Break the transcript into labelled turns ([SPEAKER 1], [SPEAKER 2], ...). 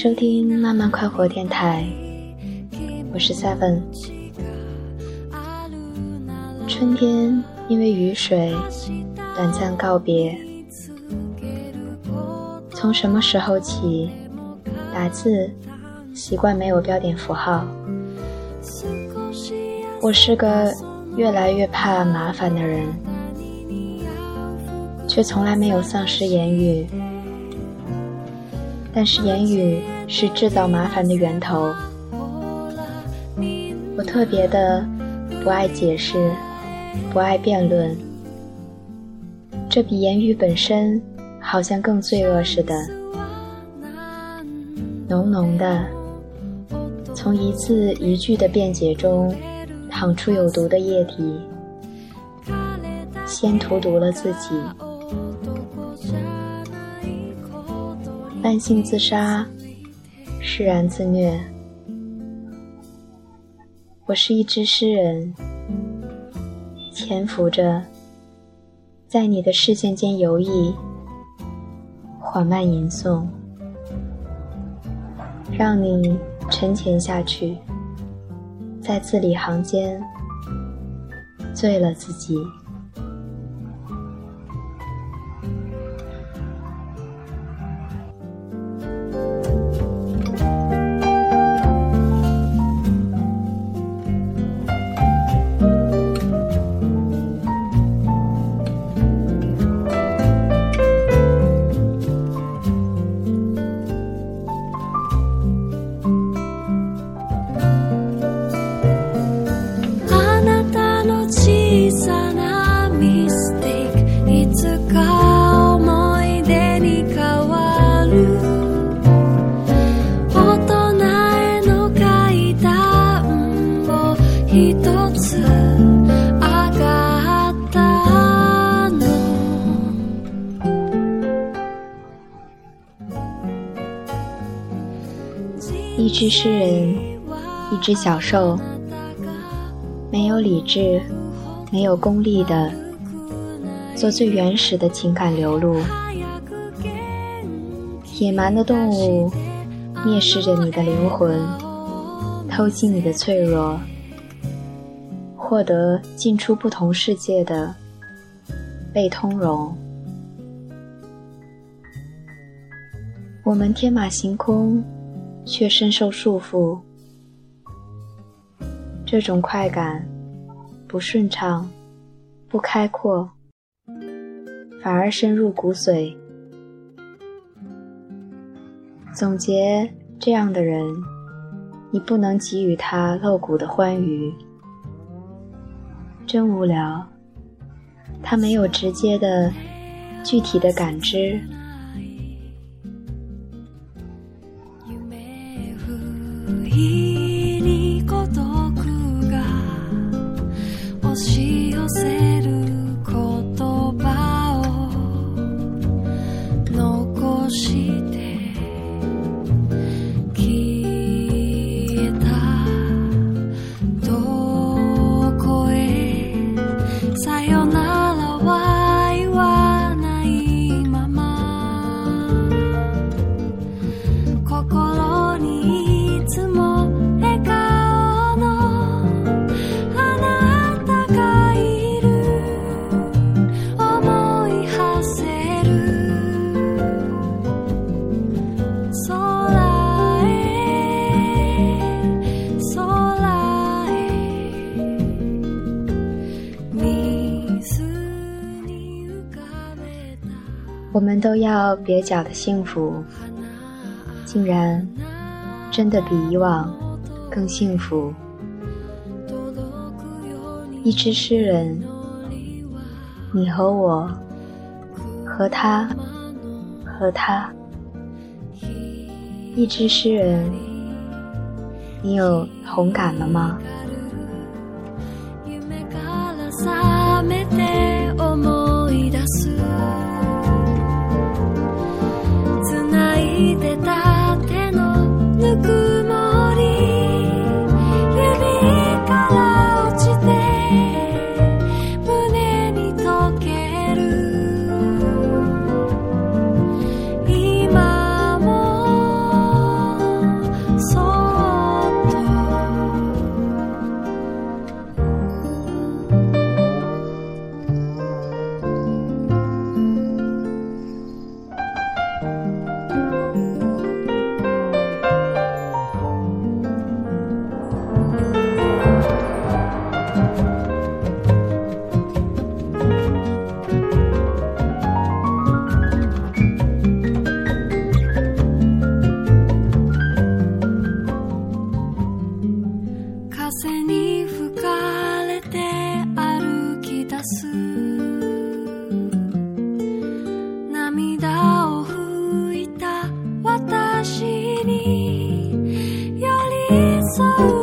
[SPEAKER 1] 收听慢慢快活电台，我是 Seven。春天因为雨水短暂告别，从什么时候起，打字习惯没有标点符号？我是个越来越怕麻烦的人，却从来没有丧失言语。但是言语是制造麻烦的源头。我特别的不爱解释，不爱辩论，这比言语本身好像更罪恶似的。浓浓的，从一字一句的辩解中淌出有毒的液体，先荼毒了自己。慢性自杀，释然自虐。我是一只诗人，潜伏着，在你的视线间游弋，缓慢吟诵，让你沉潜下去，在字里行间醉了自己。
[SPEAKER 2] 一
[SPEAKER 1] 只诗人，一只小兽，没有理智，没有功利的，做最原始的情感流露。野蛮的动物蔑视着你的灵魂，偷袭你的脆弱，获得进出不同世界的被通融。我们天马行空，却深受束缚。这种快感不顺畅，不开阔，反而深入骨髓。总结这样的人，你不能给予他露骨的欢愉，真无聊。他没有直接的、具体的感知。
[SPEAKER 2] して
[SPEAKER 1] 都要蹩脚的幸福，竟然真的比以往更幸福。一只诗人，你和我，和他，和他。一只诗人，你有同感了吗？
[SPEAKER 2] so